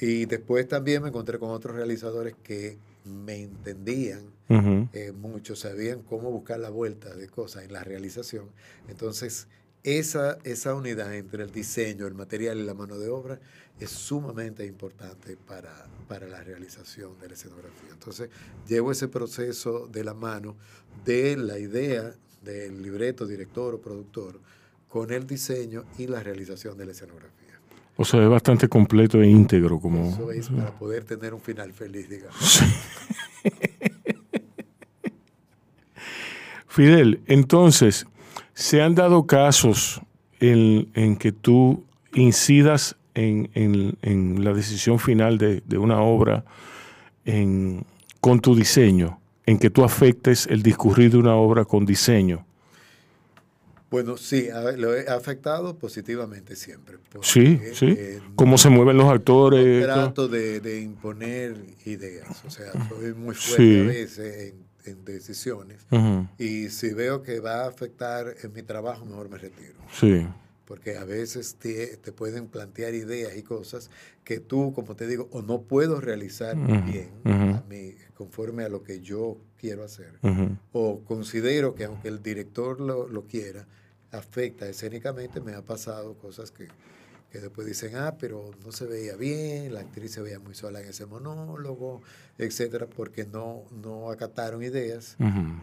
y después también me encontré con otros realizadores que me entendían eh, mucho, sabían cómo buscar la vuelta de cosas en la realización. Entonces, esa, esa unidad entre el diseño, el material y la mano de obra es sumamente importante para, para la realización de la escenografía. Entonces, llevo ese proceso de la mano de la idea del libreto, director o productor con el diseño y la realización de la escenografía. O sea, es bastante completo e íntegro. Como, Eso es para poder tener un final feliz, digamos. Fidel, entonces, ¿se han dado casos en, que tú incidas en, la decisión final de, una obra con tu diseño, en que tú afectes el discurrir de una obra con diseño? Bueno, sí, lo he afectado positivamente siempre. Sí, sí. Cómo se mueven los actores. trato de, imponer ideas, o sea, soy muy fuerte a veces en, decisiones. Y si veo que va a afectar en mi trabajo, mejor me retiro. Sí. Porque a veces te, pueden plantear ideas y cosas que tú, como te digo, o no puedo realizar bien a mí, conforme a lo que yo quiero hacer. O considero que aunque el director lo, lo quiera, afecta escénicamente, me ha pasado cosas que, después dicen, ah, pero no se veía bien, la actriz se veía muy sola en ese monólogo, etcétera, porque no, no acataron ideas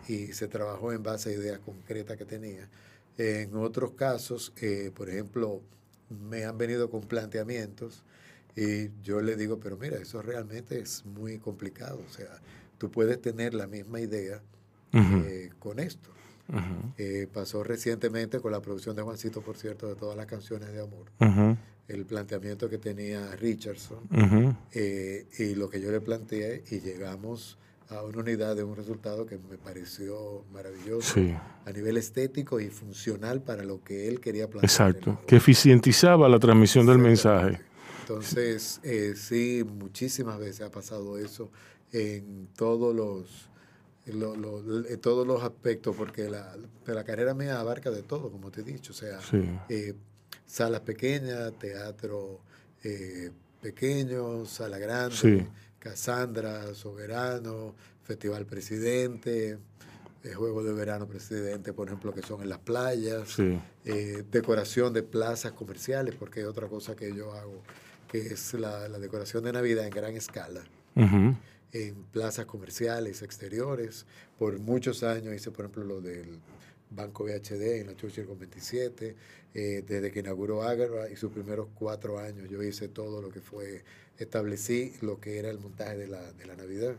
y se trabajó en base a ideas concretas que tenía. En otros casos, eh, por ejemplo, me han venido con planteamientos y yo le digo, pero mira, eso realmente es muy complicado, o sea, tú puedes tener la misma idea eh, con esto. Eh, pasó recientemente con la producción de Juancito, por cierto, de todas las canciones de amor. El planteamiento que tenía Richardson eh, y lo que yo le planteé y llegamos a una unidad de un resultado que me pareció maravilloso a nivel estético y funcional para lo que él quería plantear. Exacto, que eficientizaba la transmisión del mensaje. Entonces, eh, sí, muchísimas veces ha pasado eso en todos los lo, lo, todos los aspectos, porque la, la, carrera mía abarca de todo, como te he dicho. O sea, eh, salas pequeñas, teatro eh, pequeño, sala grande, Casandra, Soberano, Festival Presidente, el Juego de Verano Presidente, por ejemplo, que son en las playas, eh, decoración de plazas comerciales, porque hay otra cosa que yo hago, que es la, decoración de Navidad en gran escala. En plazas comerciales, exteriores. Por muchos años hice, por ejemplo, lo del Banco VHD en la Churchill con 27. Eh, desde que inauguró Agra y sus primeros cuatro años, yo hice todo lo que fue, establecí lo que era el montaje de la, de la Navidad.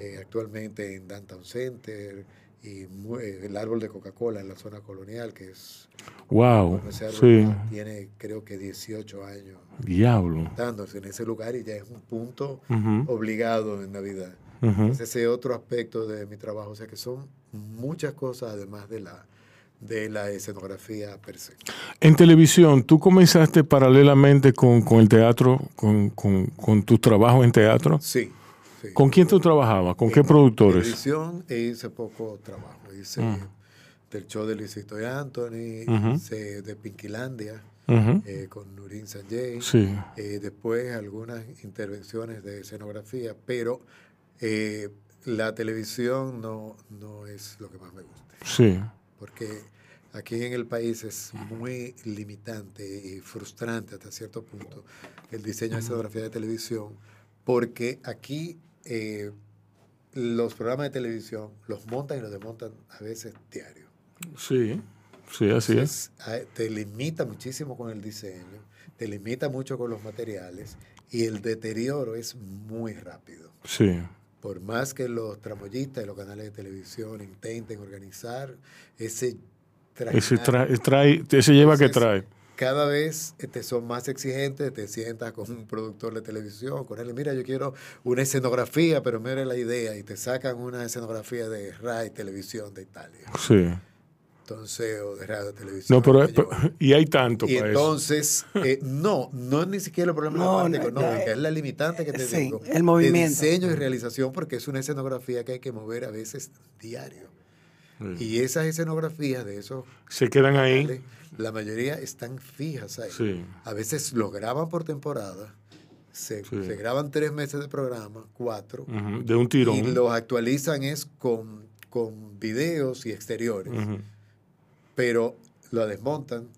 Eh, actualmente en Downtown Center y eh, el árbol de Coca-Cola en la zona colonial, que es. ¡Wow! Sí. Tiene creo que 18 años. Diablo. Estándose en ese lugar y ya es un punto obligado en Navidad. Es ese otro aspecto de mi trabajo, o sea que son muchas cosas además de la, de la escenografía per se. En televisión, ¿tú comenzaste paralelamente con, el teatro, con, con, tu trabajo en teatro? Sí, ¿Con quién tú trabajabas? ¿Con qué productores? Televisión hice poco trabajo. Hice mm. del show de Luisito y Anthony, hice de Pinquilandia. Eh, con Nurin Sanjay, eh, después algunas intervenciones de escenografía, pero eh, la televisión no, no es lo que más me gusta. Sí. Porque aquí en el país es muy limitante y frustrante hasta cierto punto el diseño de escenografía de televisión, porque aquí eh, los programas de televisión los montan y los desmontan a veces diario. Sí, sí, así es. Te limita muchísimo con el diseño, te limita mucho con los materiales y el deterioro es muy rápido. Sí por más que los tramoyistas y los canales de televisión intenten organizar ese ese, trae, ese lleva que trae. Cada vez este, son más exigentes, te sientas con un productor de televisión, con él, mira, yo quiero una escenografía, pero mira la idea, y te sacan una escenografía de RAI Televisión de Italia. Sí entonces, o de radio televisión. No, pero, y hay tanto y entonces, eh, no, no es ni siquiera el problema no, de la parte económica, es la limitante que te sí, digo. el movimiento. De diseño y realización, porque es una escenografía que hay que mover a veces diario. Y esas escenografías de esos... Se quedan ahí. La mayoría están fijas ahí. A veces los graban por temporada. Se, graban tres meses de programa, cuatro. De un tirón. Y los actualizan es con, con videos y exteriores pero lo desmontan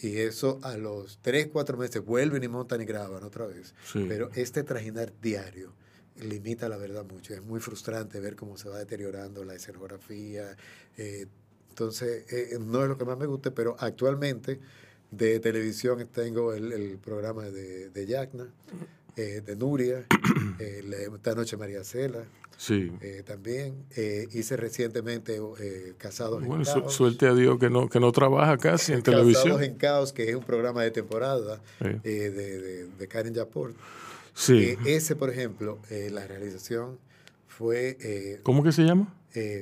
y eso a los 3, 4 meses vuelven y montan y graban otra vez. Pero este trajinar diario limita la verdad mucho. Es muy frustrante ver cómo se va deteriorando la escenografía. Eh, entonces, eh, no es lo que más me gusta, pero actualmente de televisión tengo el, programa de, de Yacna, eh, de Nuria, esta noche María Cela. Sí. Eh, también eh, hice recientemente eh, Casados en Caos. suerte a Dios que no, que no trabaja casi en televisión. Casados en Caos, que es un programa de temporada de, de, de, Karen Yaport. Sí. ese, por ejemplo, la realización fue... ¿Cómo que se llama?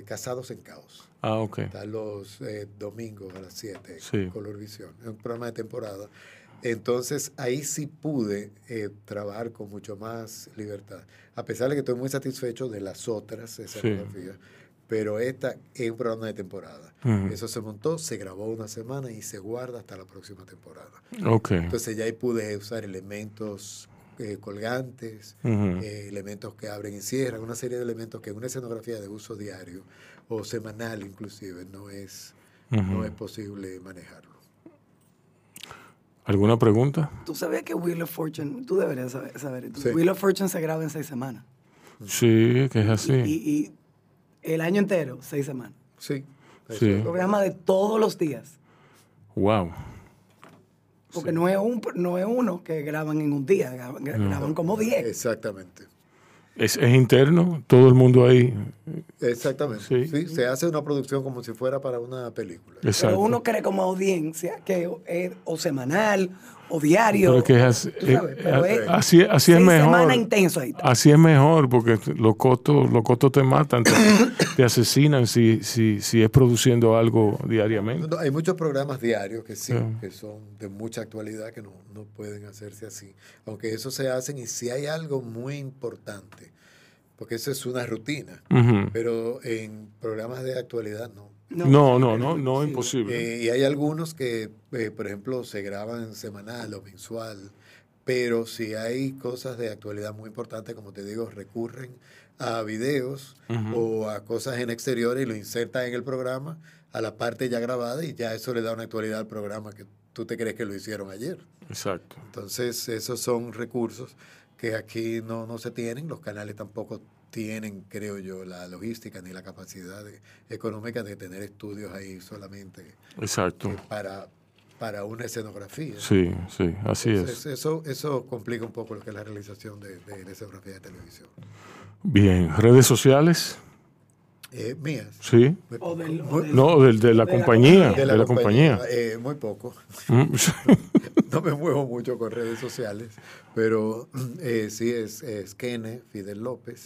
Casados en Caos. Ah, ok. Está los domingos a las 7, sí. Color Visión. Es un programa de temporada. Entonces ahí sí pude trabajar con mucho más libertad a pesar de que estoy muy satisfecho de las otras escenografías, pero esta es un programa de temporada. Eso se montó, se grabó una semana y se guarda hasta la próxima temporada. Okay. Entonces ya ahí pude usar elementos eh, colgantes, eh, elementos que abren y cierran, una serie de elementos que en una escenografía de uso diario o semanal inclusive no es, no es posible manejarlo. ¿Alguna pregunta? Tú sabías que Wheel of Fortune, tú deberías saber, Wheel of Fortune se graba en seis semanas. Sí, que es así. Y, el año entero, seis semanas. Sí. sí. Un programa de todos los días. Wow. Porque no, es un, no es uno que graban en un día, graban, como diez. Exactamente. Es, es, interno, todo el mundo ahí. Exactamente. Sí. Se hace una producción como si fuera para una película. Pero uno cree como audiencia que es o semanal o diario. Pero que es, así, así, es mejor. intenso ahí Así es mejor, porque los costos, los costos te matan, te, asesinan si, si, si es produciendo algo diariamente. hay muchos programas diarios que sí, que son de mucha actualidad que no, no pueden hacerse así. Aunque eso se hacen y si hay algo muy importante, porque eso es una rutina, pero en programas de actualidad no No, no, no, no, imposible. Eh, y hay algunos que, eh, por ejemplo, se graban semanal o mensual, pero si hay cosas de actualidad muy importantes, como te digo, recurren a videos o a cosas en exteriores y lo insertan en el programa a la parte ya grabada y ya eso le da una actualidad al programa que tú te crees que lo hicieron ayer. Exacto. Entonces, esos son recursos que aquí no, no se tienen, los canales tampoco tienen, creo yo, la logística ni la capacidad económica de tener estudios ahí solamente. Exacto. Eh, para, para una escenografía. Sí, sí, así es. Eso, eso complica un poco lo que es la realización de, de, escenografía de televisión. Bien, redes sociales. Eh, mías. Sí. no, del, de, la compañía. De la, compañía. Eh, muy poco. Mm. no me muevo mucho con redes sociales, pero eh, sí es, es, Kene Fidel López,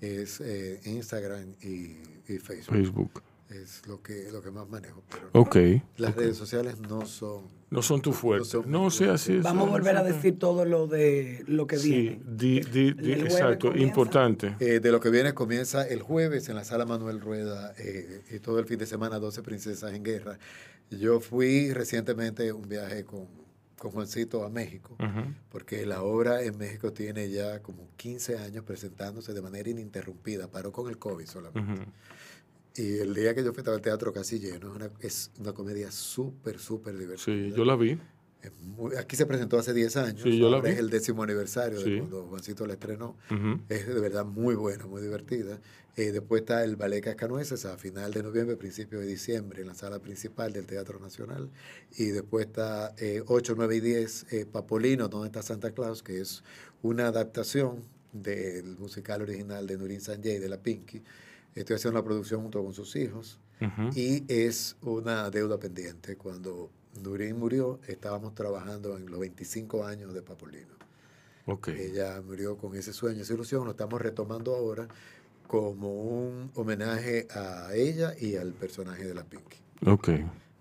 es eh, Instagram y, Facebook. Facebook. Es lo que, lo que más manejo. Pero okay, las redes sociales no son... No son tu fuerte. No, sé, así es. Vamos a volver a decir todo lo de lo que viene. Sí, exacto, importante. Eh, de lo que viene comienza el jueves en la sala Manuel Rueda y todo el fin de semana 12 Princesas en Guerra. Yo fui recientemente un viaje con con Juancito a México, porque la obra en México tiene ya como 15 años presentándose de manera ininterrumpida, paró con el COVID solamente. Y el día que yo fui al teatro casi lleno, es una, es una comedia súper, súper divertida. Sí, yo la vi. aquí se presentó hace 10 años. Sí, yo la vi. Es el décimo aniversario de cuando Juancito la estrenó. Es de verdad muy buena, muy divertida. Eh, después está el Ballet Cascanueces a final de noviembre, principio de diciembre, en la sala principal del Teatro Nacional. Y después está 8, eh, 9 y 10, eh, Papolino, donde está Santa Claus, que es una adaptación del musical original de Nurin Sanjay, de la Pinky. Estoy haciendo la producción junto con sus hijos. Y es una deuda pendiente. Cuando Nurin murió, estábamos trabajando en los 25 años de Papolino. Okay. Ella murió con ese sueño, esa ilusión. Lo estamos retomando ahora como un homenaje a ella y al personaje de la Pinky. Ok.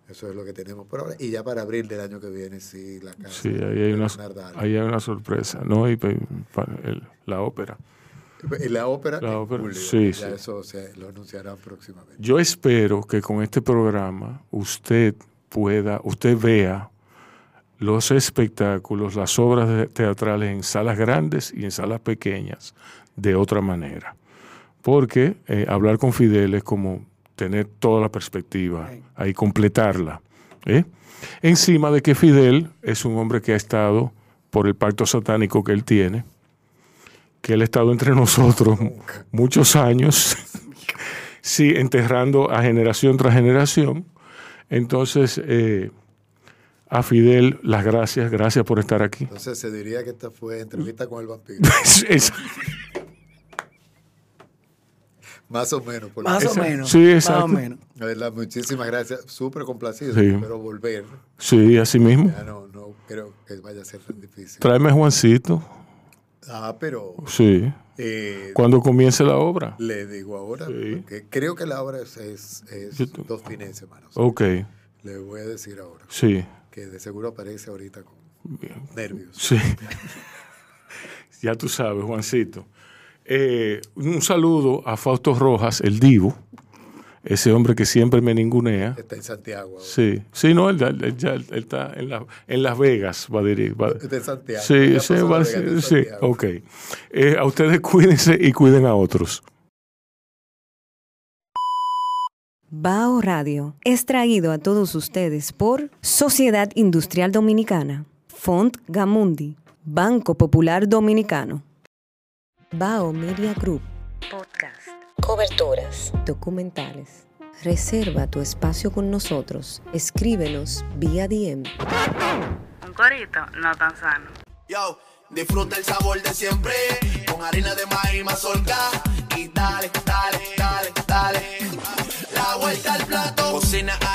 Eso es lo que tenemos por ahora. Y ya para abril del año que viene, sí, la casa. Sí, ahí hay, una, ahí hay una sorpresa, ¿no? Y la ópera. La ópera, la ópera sí, ya eso se lo anunciarán próximamente. Yo espero que con este programa usted pueda, usted vea los espectáculos, las obras teatrales en salas grandes y en salas pequeñas de otra manera porque eh, hablar con Fidel es como tener toda la perspectiva, ahí completarla. ¿eh? Encima de que Fidel es un hombre que ha estado por el pacto satánico que él tiene, que él ha estado entre nosotros muchos años, sí, enterrando a generación tras generación. Entonces, eh, a Fidel, las gracias, gracias por estar aquí. Entonces se diría que esta fue entrevista con el vampiro. Más o menos. Por más o menos. Sí, exacto. Más o menos. Verdad, muchísimas gracias. Súper complacido. Espero volver. Sí, así mismo. Ya no, no creo que vaya a ser tan difícil. Tráeme a Juancito. Ah, pero. Sí. Eh, Cuando comience la obra. Le digo ahora. Porque creo que la obra es, es, dos fines de semana. ok. Le voy a decir ahora. Sí. Que de seguro aparece ahorita con nervios. Sí. ya tú sabes, Juancito. Eh, un saludo a Fausto Rojas, el divo, ese hombre que siempre me ningunea. Está en Santiago. Sí, sí, no, él, ya está en, en, Las Vegas, va a decir. Está en Santiago. Sí, sí, va, sí, ok. Eh, a ustedes cuídense y cuiden a otros. Bao Radio es traído a todos ustedes por Sociedad Industrial Dominicana, Font Gamundi, Banco Popular Dominicano. Bao Media Group. Podcast. Coberturas. Documentales. Reserva tu espacio con nosotros. Escríbenos vía DM. Un corito no tan sano. Yo, disfruta el sabor de siempre. Con harina de maíz mazorca. Y dale, dale, dale, dale. La vuelta al plato. Cocina arepa,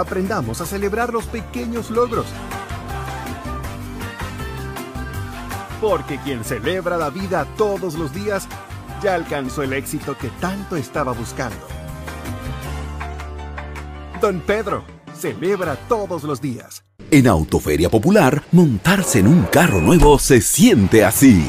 Aprendamos a celebrar los pequeños logros. Porque quien celebra la vida todos los días ya alcanzó el éxito que tanto estaba buscando. Don Pedro celebra todos los días. En Autoferia Popular, montarse en un carro nuevo se siente así.